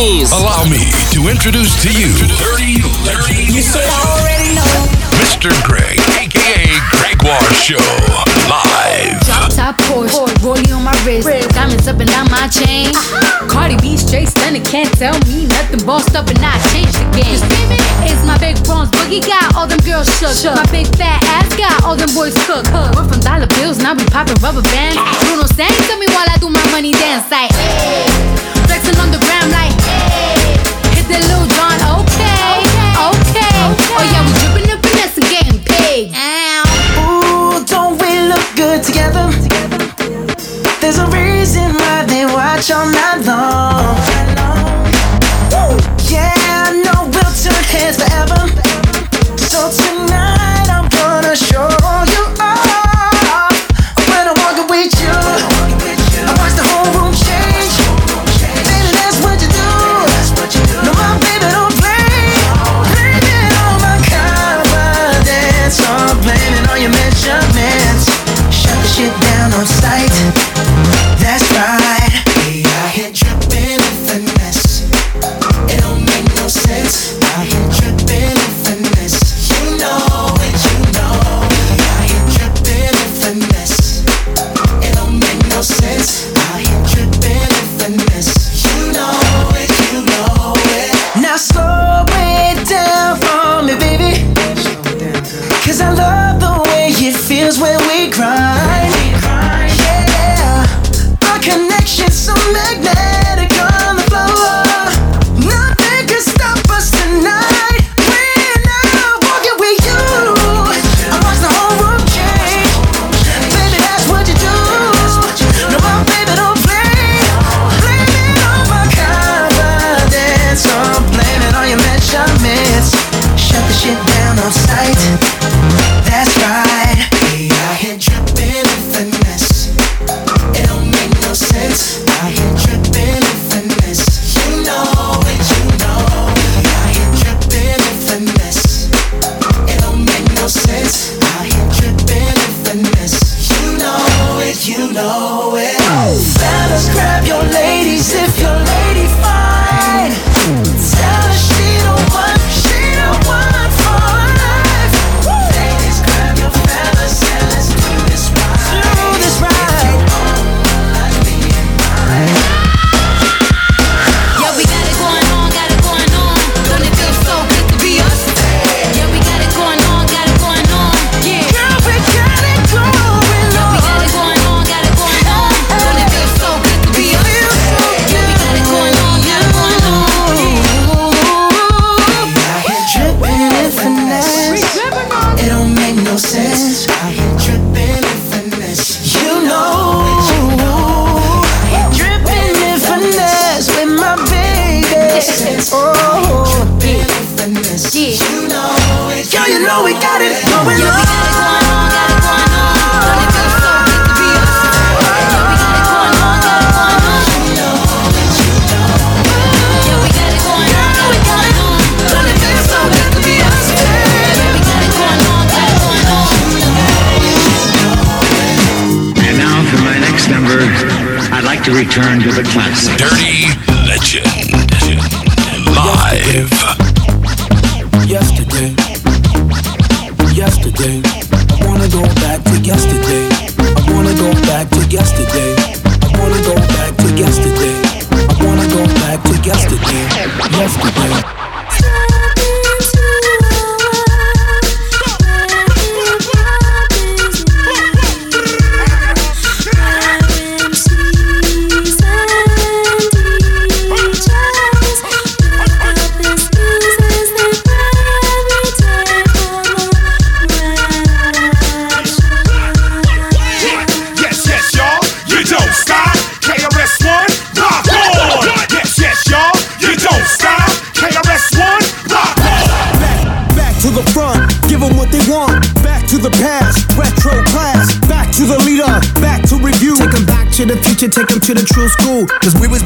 Queens. Allow me to introduce to you Dirty Larry. You should already know. Mr. Greg, aka Greg War Show, live. Drop top Porsche, Porsche. rolling on my wrist, diamonds up and down my chain. Uh-huh. Cardi B straight stunning, can't tell me nothing. Bossed up and I changed the game. It's my big bronze boogie got all them girls shook. shook. My big fat ass got all them boys cook. Huh. We're from dollar bills, now we popping rubber bands. Bruno sang tell me while I do my money dance like. Hey. Flexing on the gram like that Lil Jon, okay, okay, okay. Oh yeah, we dripping the finesse and getting paid. Ow. Ooh, don't we look good together? There's a reason why they watch all night long. Yeah, I know we'll turn heads forever. So.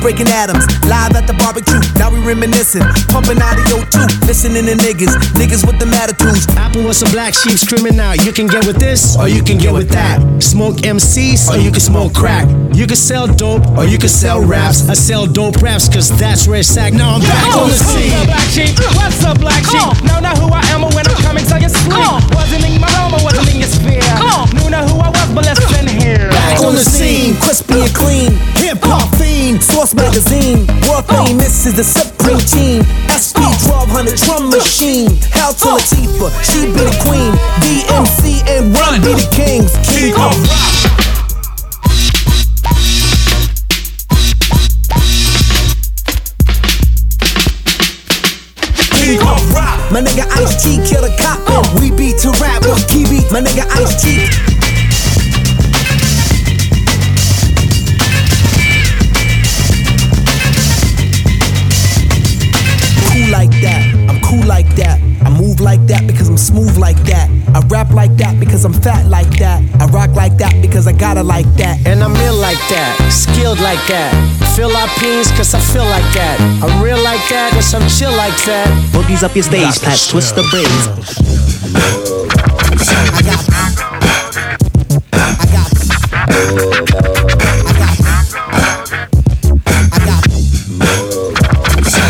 Breaking atoms, live at the barbecue. Now we reminiscing, pumping out of your tooth. Listening to niggas, niggas with the attitudes. Apple was some black sheep screaming out. You can get with this, or you can get with that. Smoke MCs, or you can smoke crack. You can sell dope, or you can sell raps. I sell dope raps, cause that's where it's at. Now I'm back on the scene. What's up, black sheep? What's up, black sheep? Know not who I am or when I'm coming to your sleep. Wasn't in my home or wasn't in your sphere. Knew not who I was, but listen here. Back on the scene, crispy and clean. Magazine. World famous oh. is the Supreme Team. SP 1200 drum machine. Hell to Latifah, oh. she be the queen. DMC and Run be the kings. King of rock. Gotta like that. And I'm ill like that, skilled like that. Feel our peas, cause I feel like that. I'm real like that, cause I'm chill like that. Boogies up your stage, patch, twist the braids. I got. I got. I got.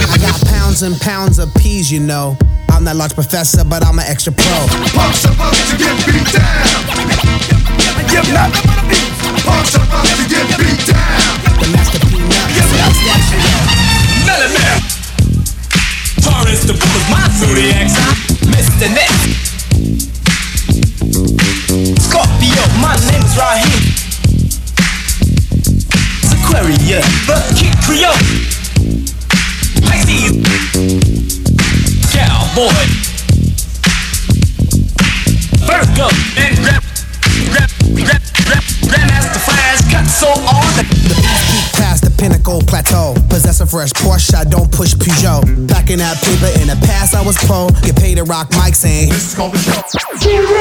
I got pounds and pounds of peas, you know. I'm that large professor, but I'm an extra pro. Punks supposed to get beat down. Give not Punks supposed to get beat down. The master. Millionaire. Taurus, the is my zodiac sign. Mr. Scorpio, my. Aquarius, the. Pisces. Cowboy. Virgo, and so on the The beast past the pinnacle plateau. Possess a fresh Porsche, I don't push Peugeot. Packing that paper in the past, I was pro. Get paid to rock mics and This is gonna be dope. What you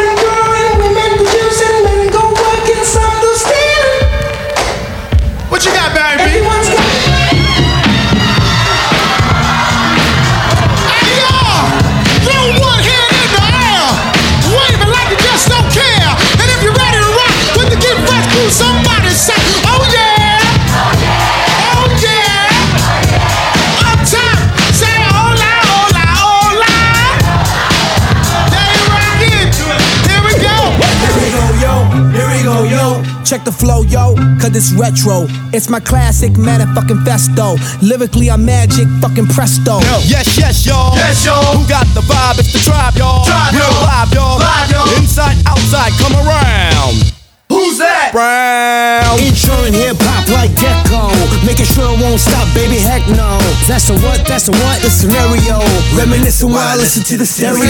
yo. The flow, yo, cause it's retro. It's my classic man. fucking festo. Lyrically, I'm magic, fucking presto. Yo. Yes, yes, y'all. Yes, y'all. Who got the vibe? It's the tribe, y'all. Tribe, Real y'all. live, y'all. Live, y'all. Inside, outside, come around. Who's that? Brown. Insuring hip hop like Gecko. Making sure it won't stop, baby, heck no. That's a what, that's a what, the scenario. Reminiscing while I listen to the stereo.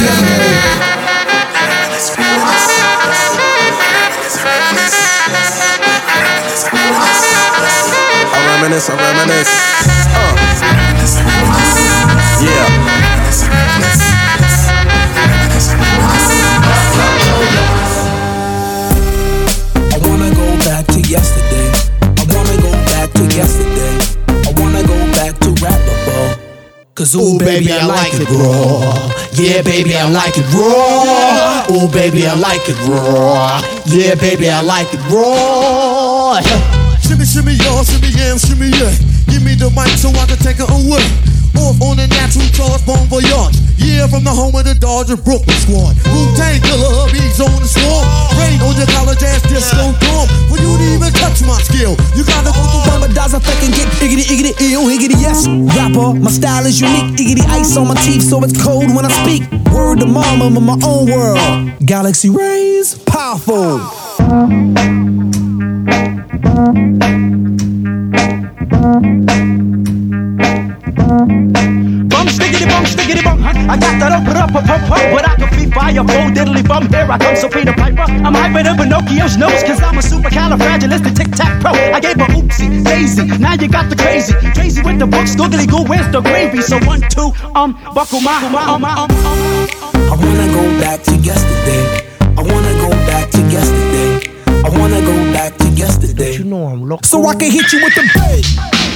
I reminisce, I reminisce. Uh. Yeah. I wanna go back to yesterday. I wanna go back to yesterday. Cause ooh, baby, I like it raw. Yeah, baby, I like it raw. Ooh, baby, I like it raw. Yeah, baby, I like it raw. Shimmy, shimmy, y'all, shimmy, yeah, shimmy, yeah. Give me the mic so I can take it away. Off on the natural charge, bon voyage. Yeah, from the home of the Dodger Brooklyn squad. Wu Tang Killer, beats on the swarm. Rain on your college ass disco dorm. For you to even touch my skill, you gotta go through I fucking get iggity, iggity, ill, higgity, yes. Rapper, my style is unique. Iggity ice on my teeth, so it's cold when I speak. Word to mama, I'm in my own world. Galaxy rays, powerful. Bum stickity bum stickity bum. I got that up up up up up, but I can be fire full diddly bum. Here I come, so Peter Piper. I'm hyper than Pinocchio's nose, cause I'm a supercalifragilistic tic tac pro. I gave a oopsie daisy. Now you got the crazy, crazy with the books, googly goo, where's the gravy? So one, two, um, buckle my, um, um, um, um. I wanna go back to yesterday. I wanna go back to yesterday. I wanna go back to yesterday. You know I'm local. So I can hit you with the bass.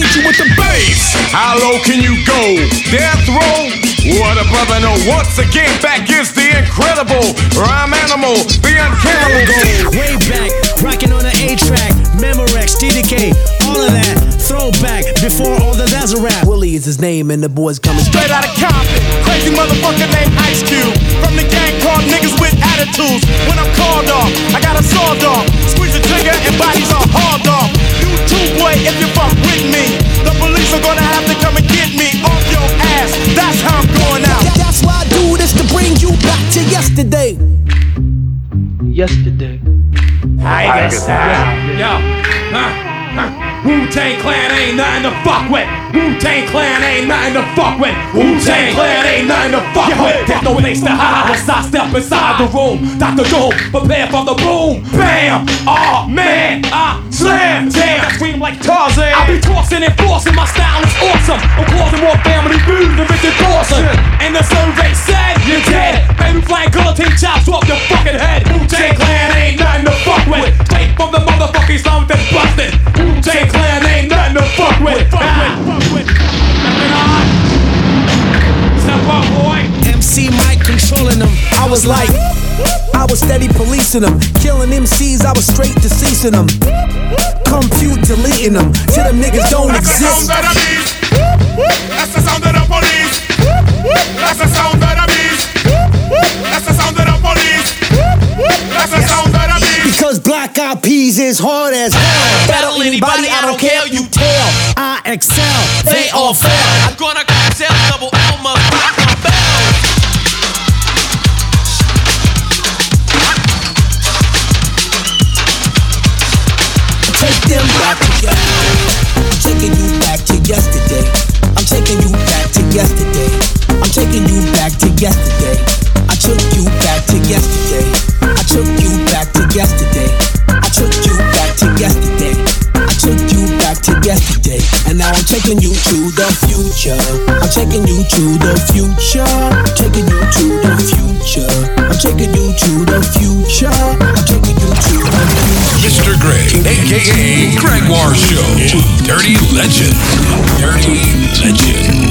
Hit you with the bass. How low can you go? Death row? What a brother no. Once again, back is the incredible rhyme animal, the uncannibal. Way back, rocking on the A track, Memorex, TDK, all of that. Throwback before all the that's a rap. Willie is his name, and the boys coming Straight out of Compton, crazy motherfucker named Ice Cube. From the gang called niggas with attitudes. When I'm called off, I got a sawed off. Squeeze the trigger and bodies are hauled off. You too, boy, if you fuck with me. The police are gonna have to come and get me off your ass. That's how I'm going out. That- That's why I do this to bring you back to yesterday. Yesterday. Tiger style. Yo, huh, huh. Wu-Tang Clan ain't nothing to fuck with. Wu-Tang Clan ain't nothing to fuck with. Wu-Tang Clan ain't nothing to fuck with. There's no place to hide once I step inside the room. Dr. Doom, prepare for the boom. Bam! Oh man, I slam. Damn, I scream like Tarzan. I be tossing and forcing. My style is awesome. I'm causing more family food than Richard Dawson. And the survey said you're dead. Baby flying guillotine chops off your fucking head. Wu-Tang Clan ain't nothing to fuck with. Straight from the motherfucking slum that's busted. Wu-Tang Clan ain't nothing to fuck with. Ah. Step up, boy. MC Mike controlling them. I was like, I was steady policing them, killing MCs. I was straight deceasing them, compute deleting them till them niggas don't exist. Black eyed peas is hard as hell. Battle anybody, I don't care. You tell. I excel. They all fail. I'm gonna sell double Elma, rock my bell. Take them back to I'm taking you back to yesterday. I'm taking you back to yesterday. I'm taking you back to yesterday. I took you back to yesterday. Yesterday. And now I'm taking you to the future. I'm taking you to the future. Taking you to the future. I'm taking you to the future. I'm taking you to the future. Mr. Greg, aka Gregoire Show. Dirty Legend. Dirty Legend.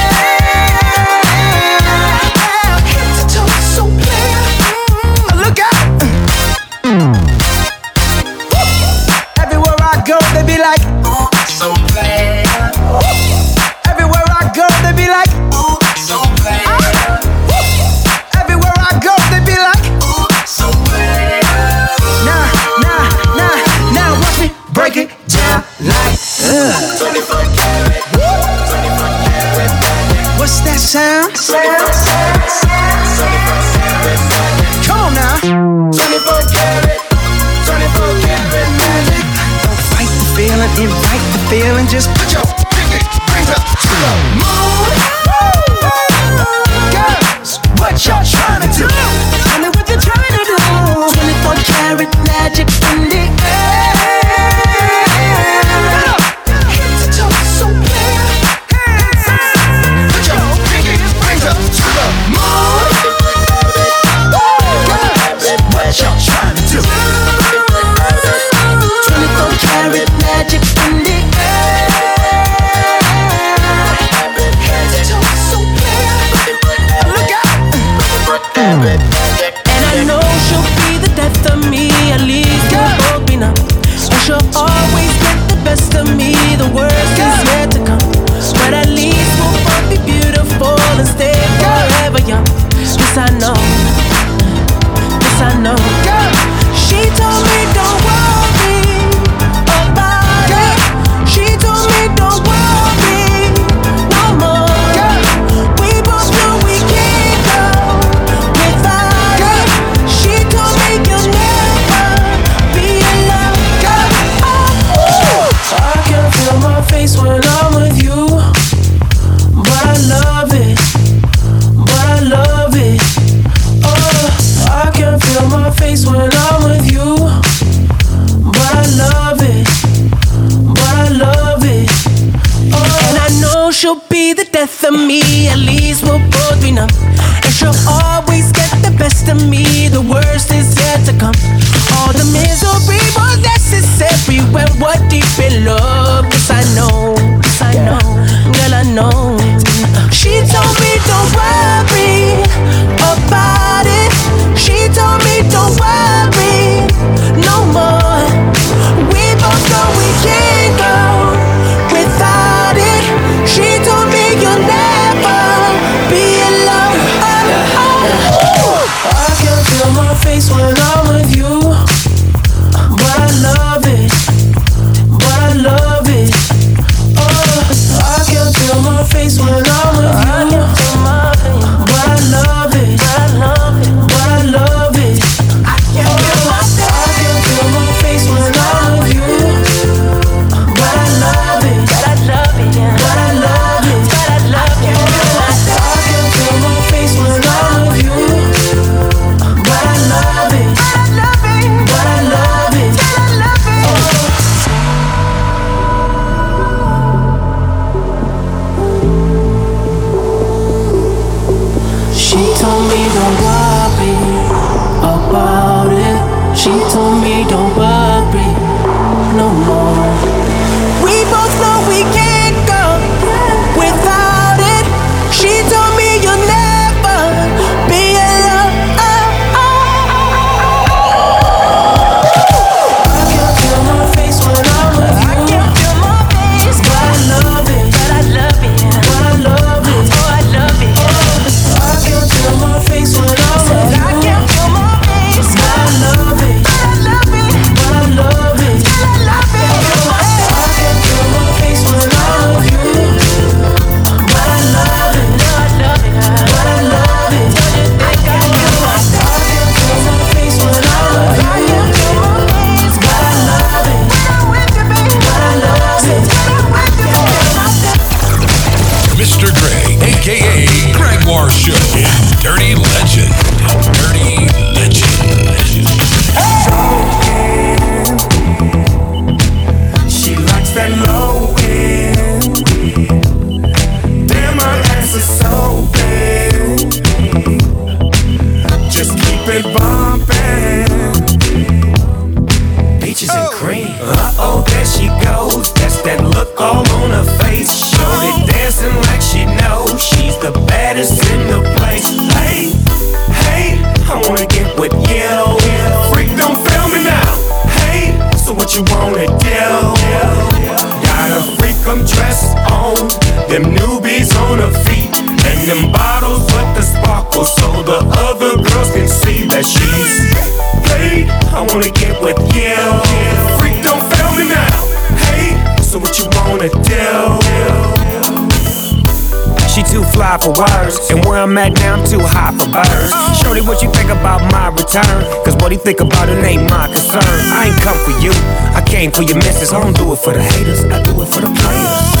For words, and where I'm at now, I'm too high for birds. Oh. Shorty, what you think about my return? Cause what he think about it ain't my concern. I ain't come for you, I came for your missus. I don't do it for the haters, I do it for the players.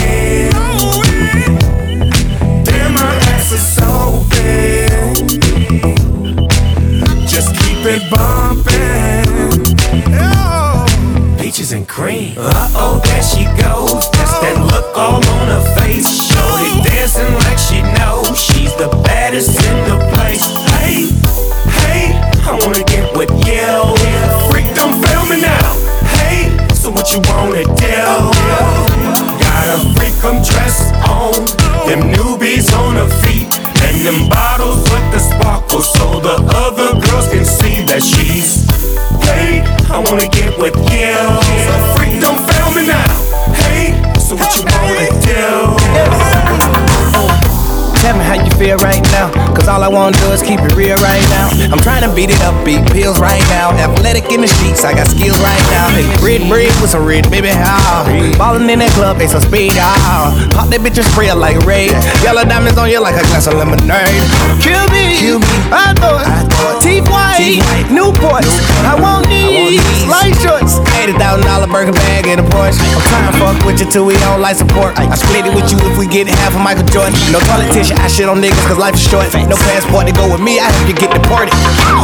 Just keep it bumping. Peaches and cream. Uh oh, there she goes. That's that look all on her face. Shorty dancing like she knows she's the baddest in the place. Hey, hey, I wanna get with you. Freak, don't fail me now. Hey, so what you wanna do? Got a freak, I'm dressed on. Them newbies on her feet. And them bottles with the sparkle so the other girls can see that she's paid. I wanna get with you. Freak, don't fail me now. Hey, so what you wanna do? Tell me how you feel right now. Cause all I wanna do is keep it real right now. I'm trying to beat it up, beat pills right now. Athletic in the sheets, I got skills right now. Hey, red bread with some red, baby, how? Ballin' in that club, they some speed, ah. Pop that bitch and spray her like raid. Yellow diamonds on you like a glass of lemonade. Kill me, Kill me. I thought. Teeth white, Newports. I want these light shorts. $80,000 burger bag in a Porsche. I'm trying to fuck with you till we don't like support. I split it with you if we get half of Michael Jordan. No I shit on niggas cause life is short. No passport to go with me, I have to get deported.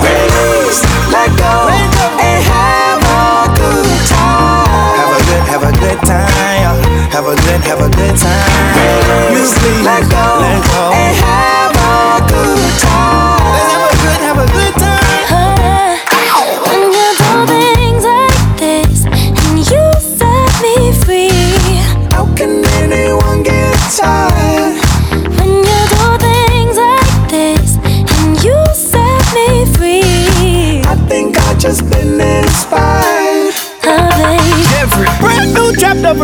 Please let go and have a good time. Have a good, have a good time. Have a good, have a good time. You please let go, let go.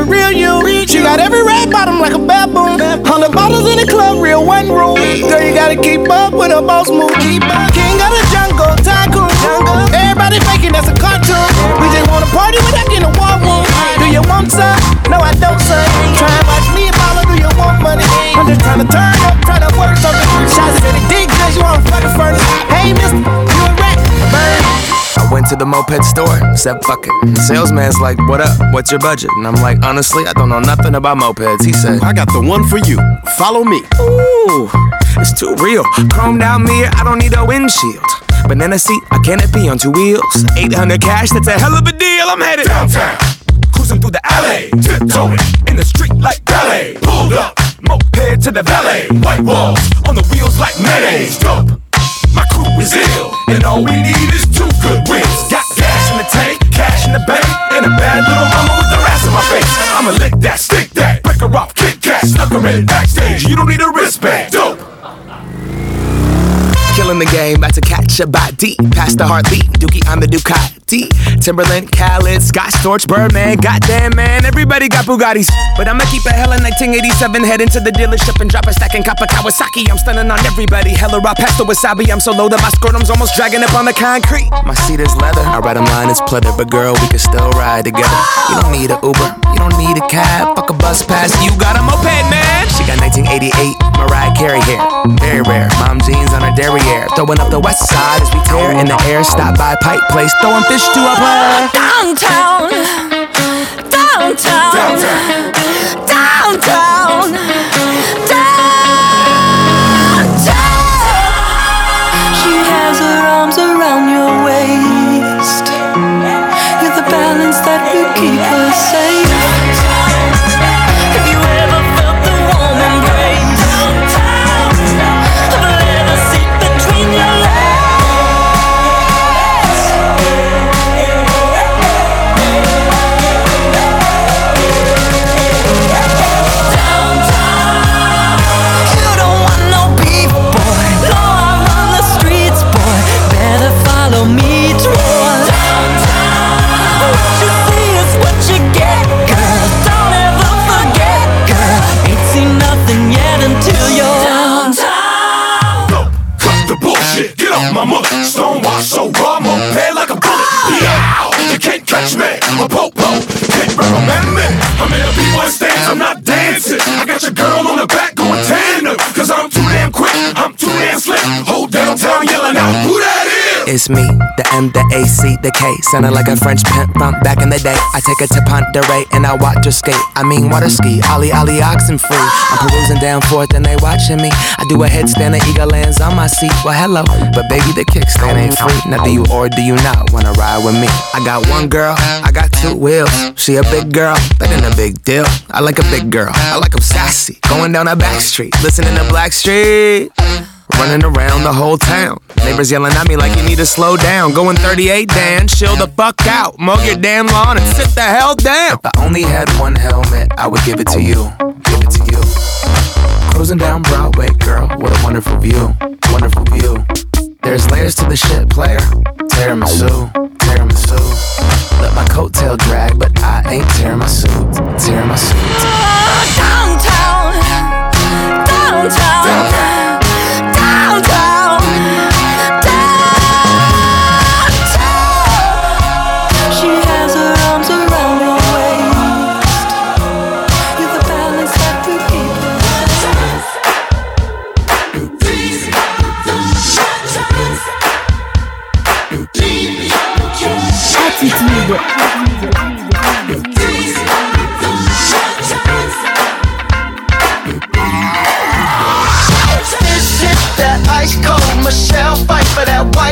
A real you. She got every red bottom like a baboon. Hundred bottles in the club, real one room. Girl, you gotta keep up with her boss move. King of the jungle, tycoon. Jungle Everybody faking that's a cartoon. We just wanna party without getting a war room. Do you want some? No, I don't, son. Try and watch me and mama, do you want money? I'm just trying to turn up, trying to work something. Shots said it did good, you wanna fucking furnace. Hey, mister, you a rat, burn. to the moped store, said fuck it. The salesman's like, what up? What's your budget? And I'm like, honestly, I don't know nothing about mopeds. He said, I got the one for you. Follow me. Ooh, it's too real. Chrome down mirror, I don't need a windshield. Banana seat, a canopy on two wheels. 800 cash, that's a hell of a deal. I'm headed downtown. Cruising through the alley, tiptoeing in the street like ballet. Pulled up, moped to the valet. White walls on the wheels like mayonnaise. Dope. My crew is ill, and all we need is two good wins. In the bank, and a bad little mama with the ass in my face. I'ma lick that, stick that, break her off, kick cat, snuck her in backstage. You don't need a wristband. Dope. Killing the game, about to catch a body. Past the heartbeat, Dookie, I'm the Ducati. Timberland, Khaled, Scott Storch, Birdman. Goddamn, man, everybody got Bugattis. But I'ma keep it hella 1987. Head into the dealership and drop a stack and cop a Kawasaki. I'm stunning on everybody. Hella raw the wasabi. I'm so low that my scrotum's almost dragging up on the concrete. My seat is leather. I ride a line, it's pleather. But girl, we can still ride together. You don't need a Uber, you don't need a cab. Fuck a bus pass, you got a moped, man. She got 1988 Mariah Carey hair. Very rare. Mom jeans on her derriere. Throwing up the west side as we tear in the air. Stop by Pipe Place, throwing fish to player. Downtown, downtown, downtown, downtown. She has her arms my mother. So raw, moped like a bullet. Yeah, you can't catch me. It's me, the M, the A, C, the K. Sounding like a French pimp from back in the day. I take her to Ponderay and I watch her skate. I mean, water ski, Ollie, Ollie, oxen free. I'm perusing down forth and they watching me. I do a headstand, the eagle lands on my seat. Well, hello, but baby, the kickstand ain't free. Now, do you or do you not wanna ride with me? I got one girl, I got two wheels. She a big girl, that ain't a big deal. I like a big girl, I like like 'em sassy. Going down a back street, listening to Black Street. Running around the whole town. Neighbors yelling at me like you need to slow down. Going 38, Dan, chill the fuck out. Mow your damn lawn and sit the hell down. If I only had one helmet, I would give it to you. Give it to you. Cruising down Broadway, girl, what a wonderful view. Wonderful view. There's layers to the shit, player. Tiramisu, tiramisu. Let my coattail drag, but I ain't tearing my suit. Tearing my suit. Downtown, downtown, downtown, downtown.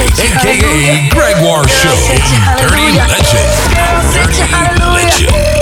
aka Gregoire Show. Dirty Legend. Dirty Legend.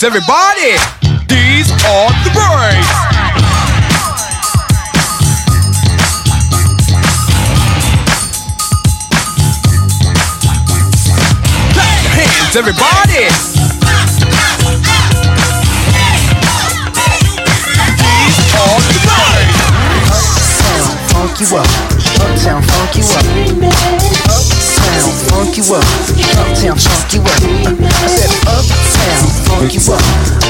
brains, everybody! These are the brains! everybody. funk you up.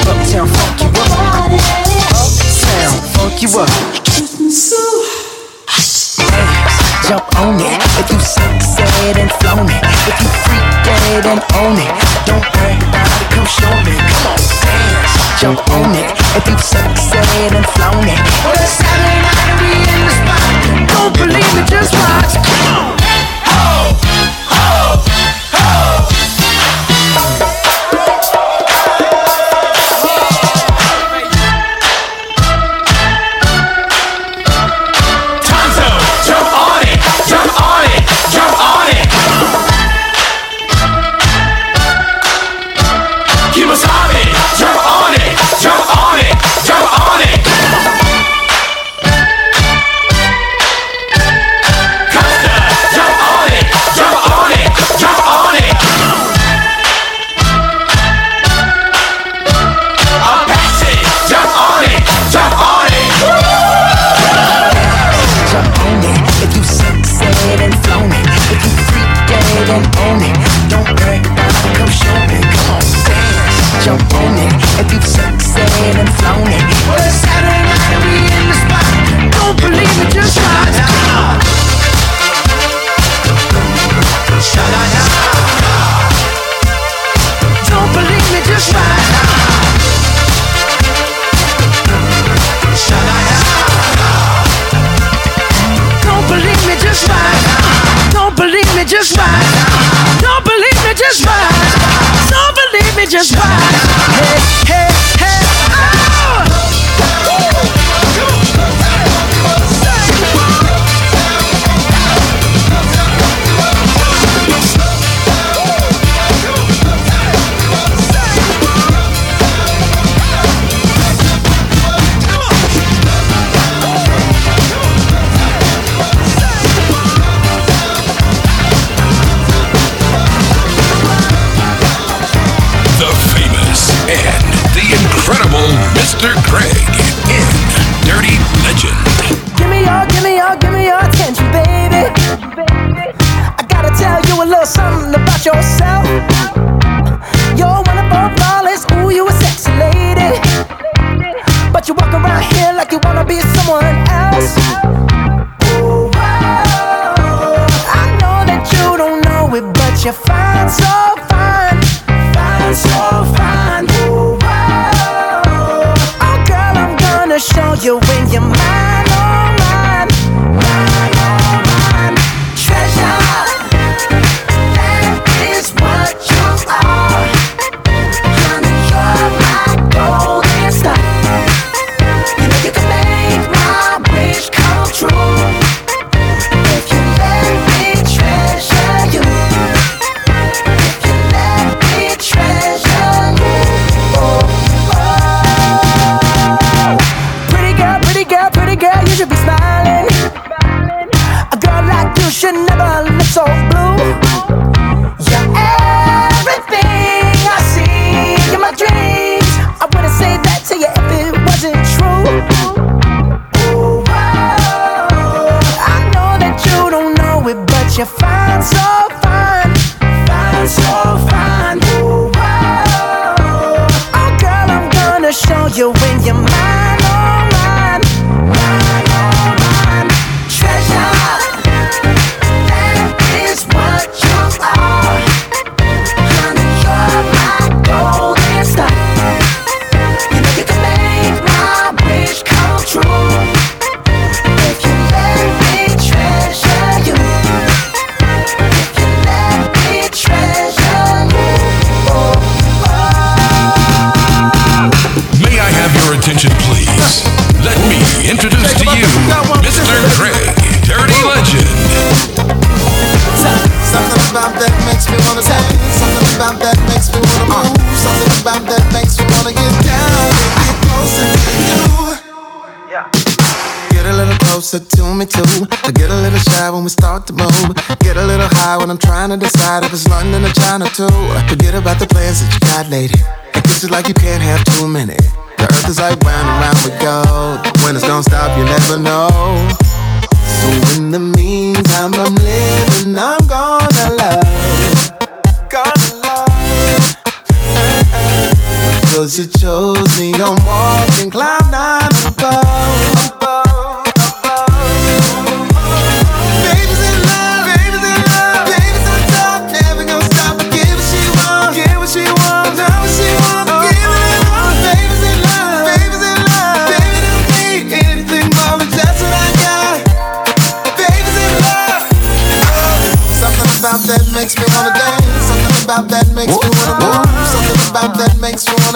Uptown funk you up. Uptown funk you up. So jump on it if you suck, sexed and flown it. If you freak dead and own it, don't brag about it. Come show me. Come on, dance. Jump on it if you suck, sexed and flown it. Well, it's Saturday night and we in the spot. Don't believe me, just watch. Come on. Oh. Oh, you find so fine, fine so fine. Oh, oh, girl, I'm gonna show you when you're mine. Me too. I get a little shy when we start to move. Get a little high when I'm trying to decide if it's London or China too. Forget about the plans that you got, lady. It kisses like you can't have too many. The earth is like round and round we go. When it's gonna stop, you never know. So in the meantime, I'm living, I'm gonna love. Gonna love. Cause you chose me, I'm walking cloud nine above.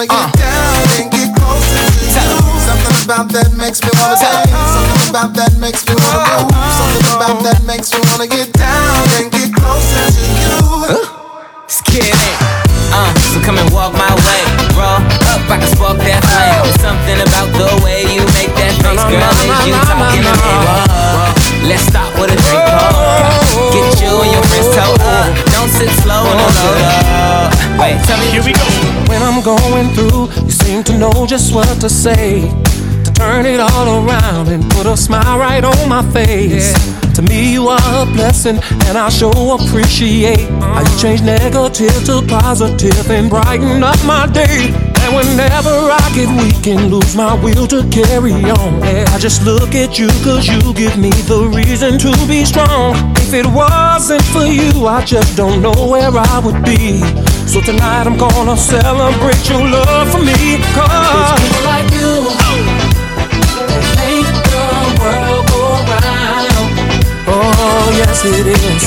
Wanna get down and get closer to you. Something about that makes me wanna dance. Something about that makes me wanna move. Something about that makes me wanna get down and get closer to you. Scared it. Uh, so come and walk my way, bro. Up, I can spark that flame. There's something about the way you make that face, girl. Is you talking to me? Whoa, Let's stop with a drink. Get you and your friends toe up. Don't sit slow and don't load up. Wait, tell me. Here we go. When I'm going through, you seem to know just what to say. To turn it all around and put a smile right on my face. To me, you are a blessing, and I sure appreciate how you uh-huh. change negative to positive and brighten up my day. And whenever I get weak and lose my will to carry on, I just look at you cause you give me the reason to be strong. If it wasn't for you, I just don't know where I would be. So tonight I'm gonna celebrate your love for me. Cause people like you, they make the world go round. Oh, yes, it is.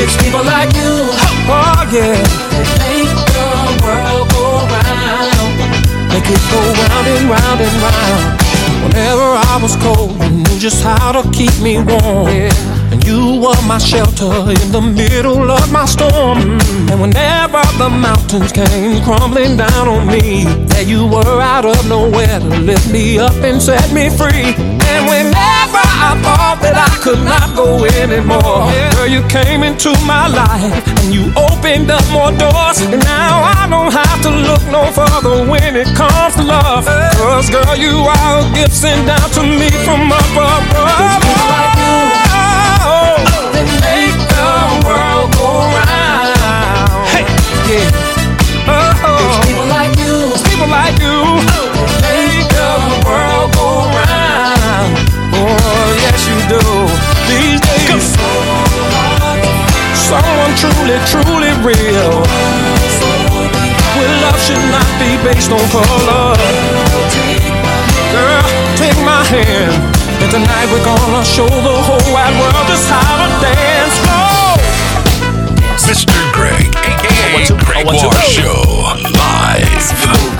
It's people like you, oh, yeah, they make the world go round. Make it go round and round and round. Whenever I was cold, you knew just how to keep me warm. And you were my shelter in the middle of my storm. And whenever the mountains came crumbling down on me, there you were out of nowhere to lift me up and set me free. And whenever I thought that I could not go anymore, girl, you came into my life and you opened up more doors. And now I don't have to look no further when it comes to love. Cause girl, you are a gift sent down to me from above. They yeah. Oh, oh. it's people like you. It's people like you. They make the world go round. Oh, yes, you do. These days, someone truly, truly real. Where love should not be based on color. Girl, take my hand. And tonight we're gonna show the whole wide world just how to dance slow. Mr. Greg, War Show, live.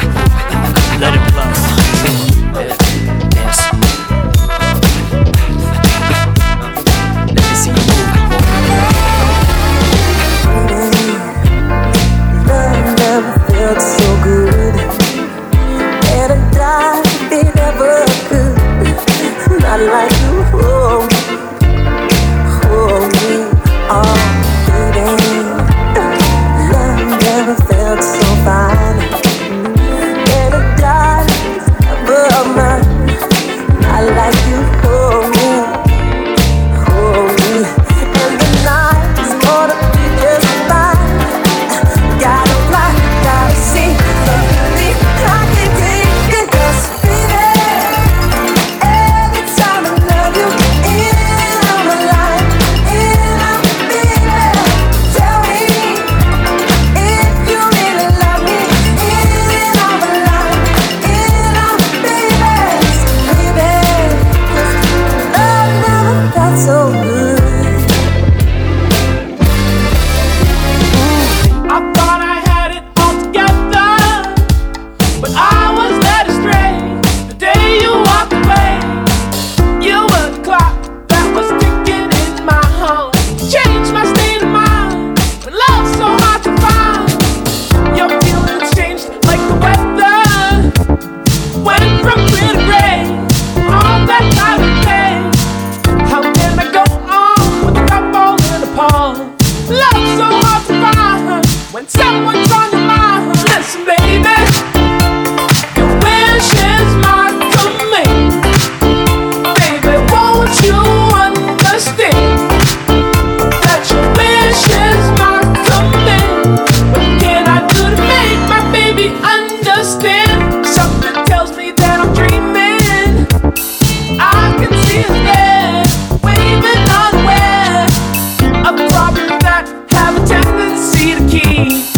You.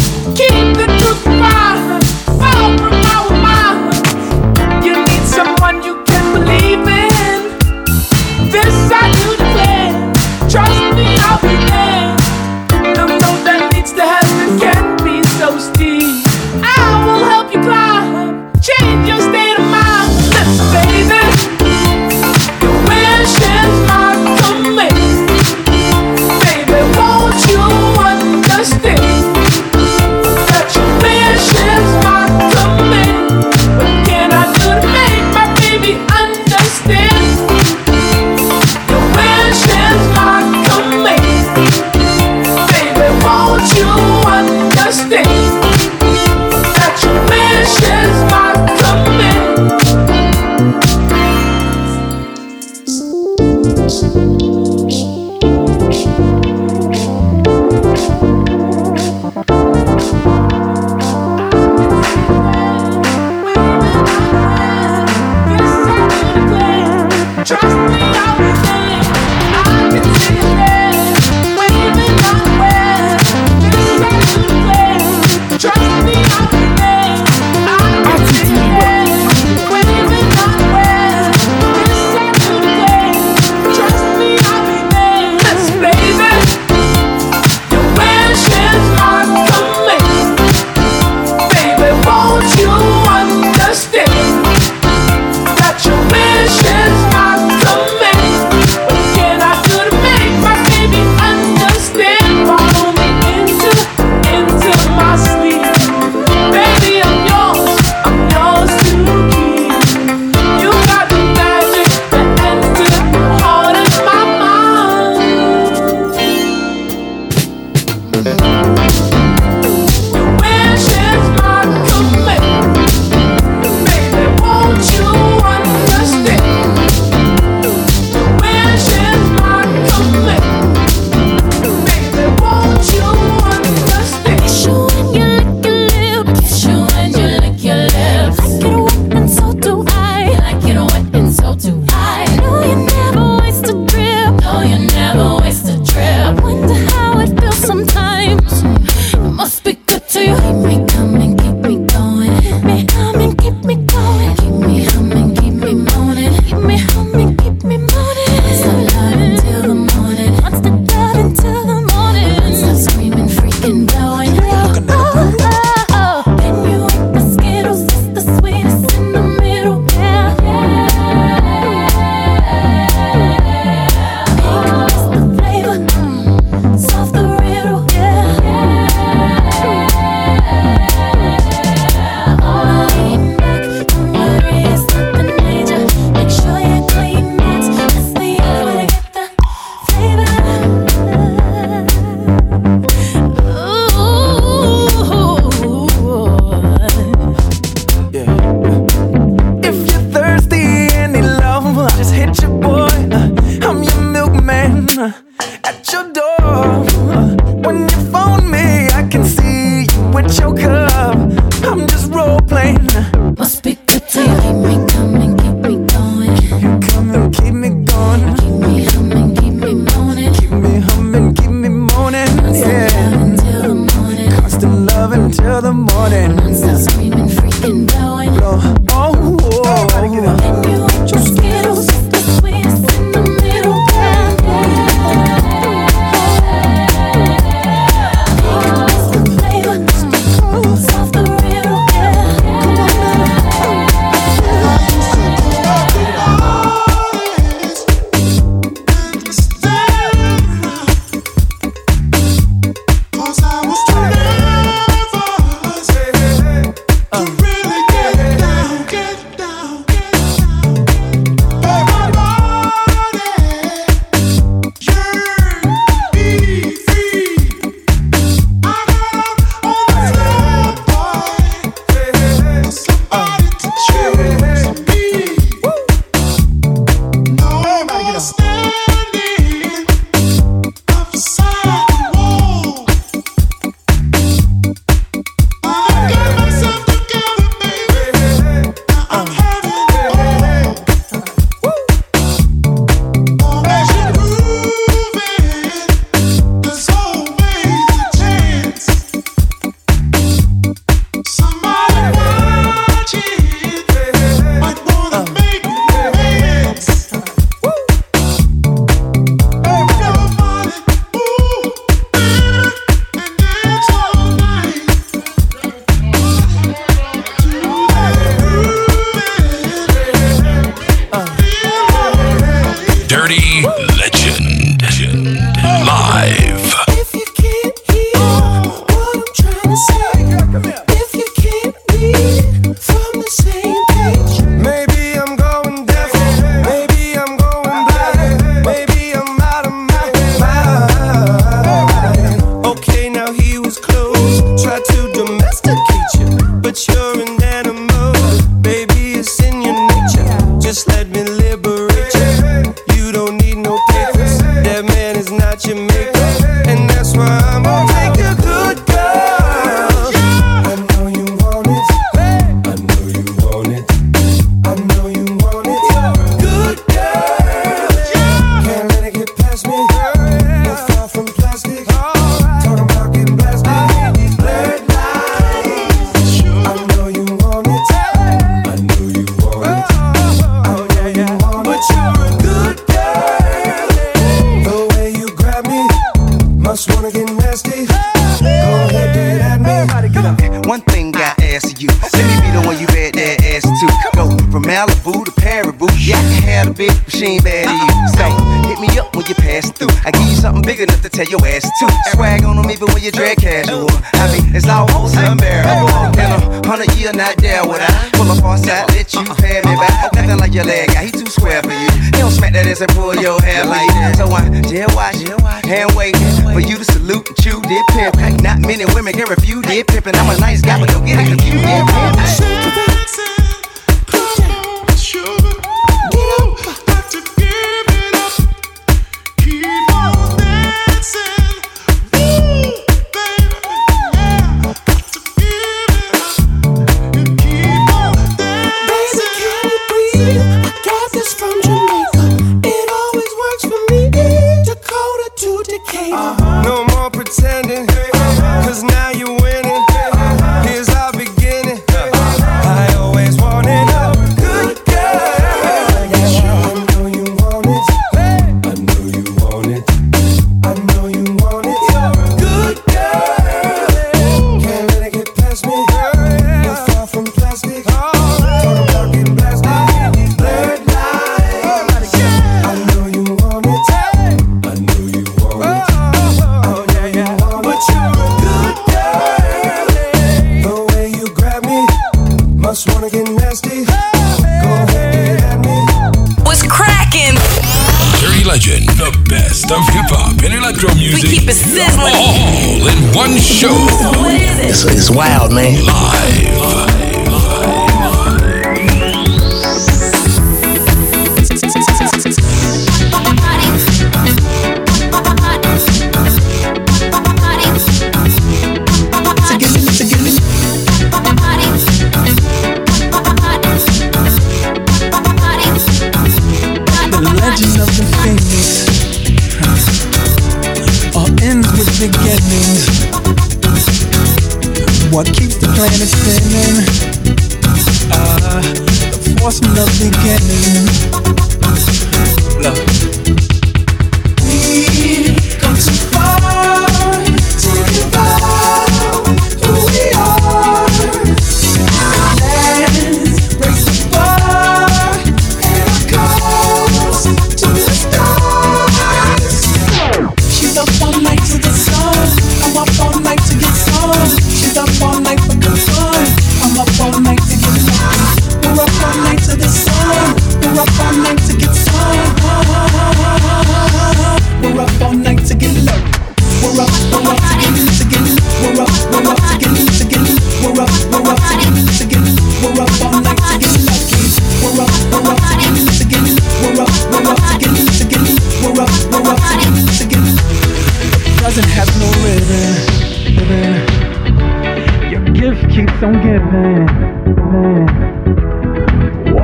Morning. Non-stop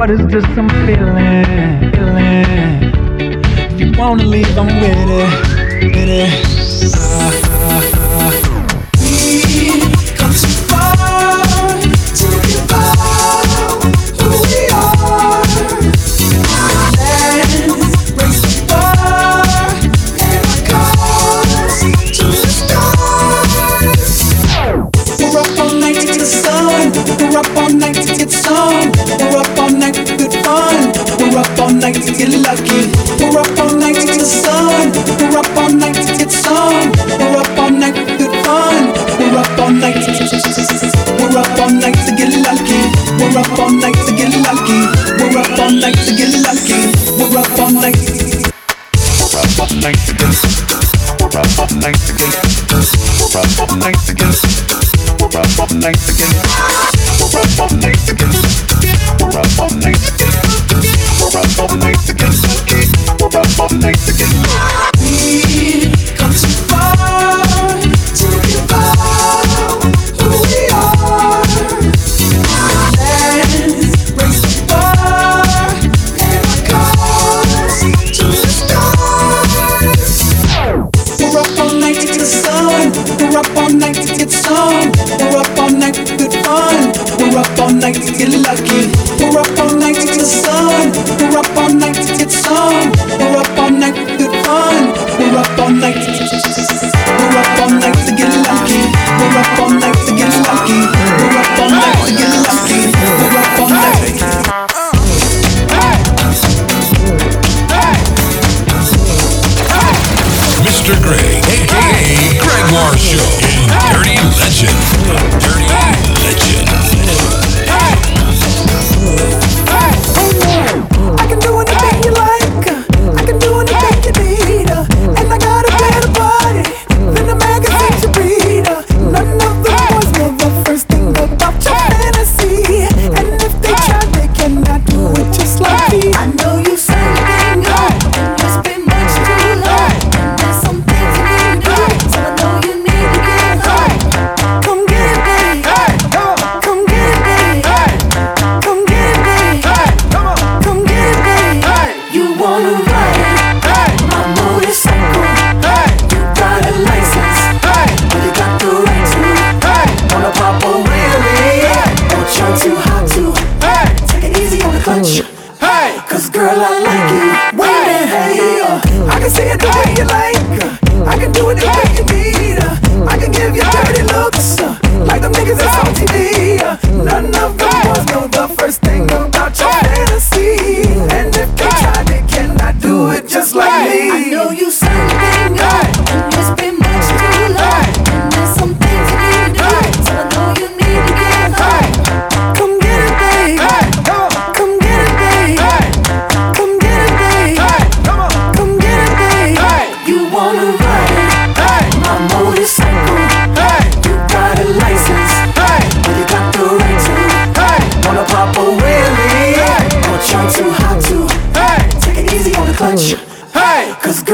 heart is just some feeling, feeling. If you wanna leave, I'm with it, with it. Uh. don't like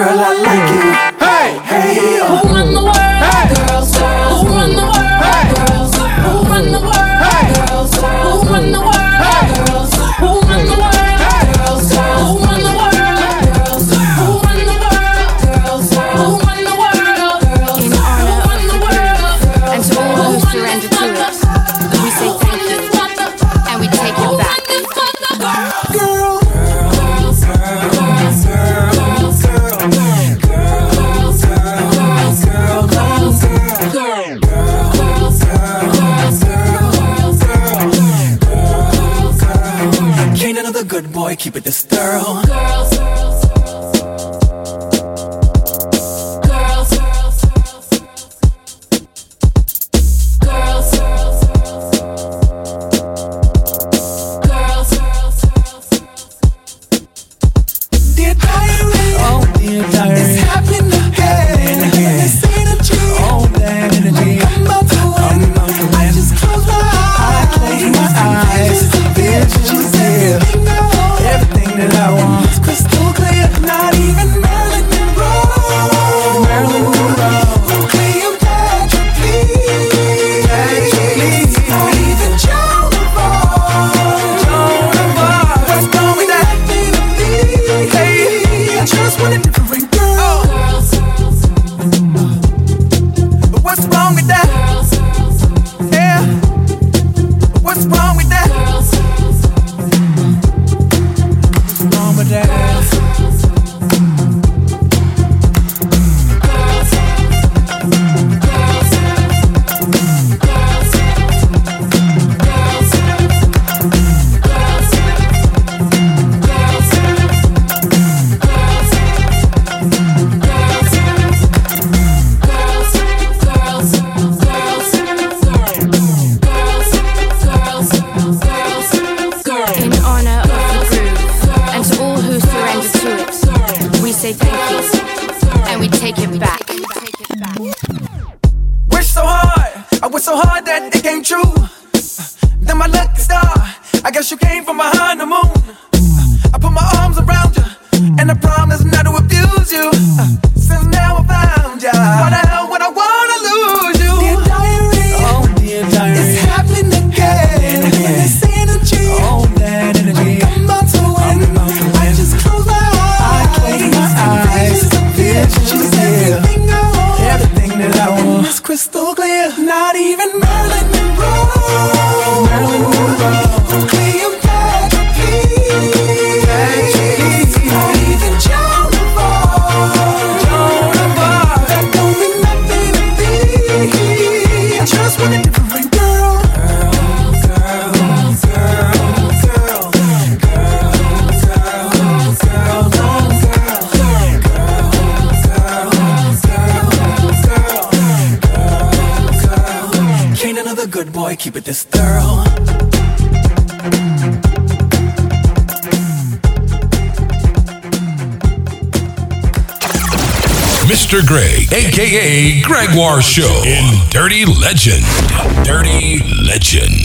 Girl, I Gregoire Show in Dirty Legend. Dirty. Legend.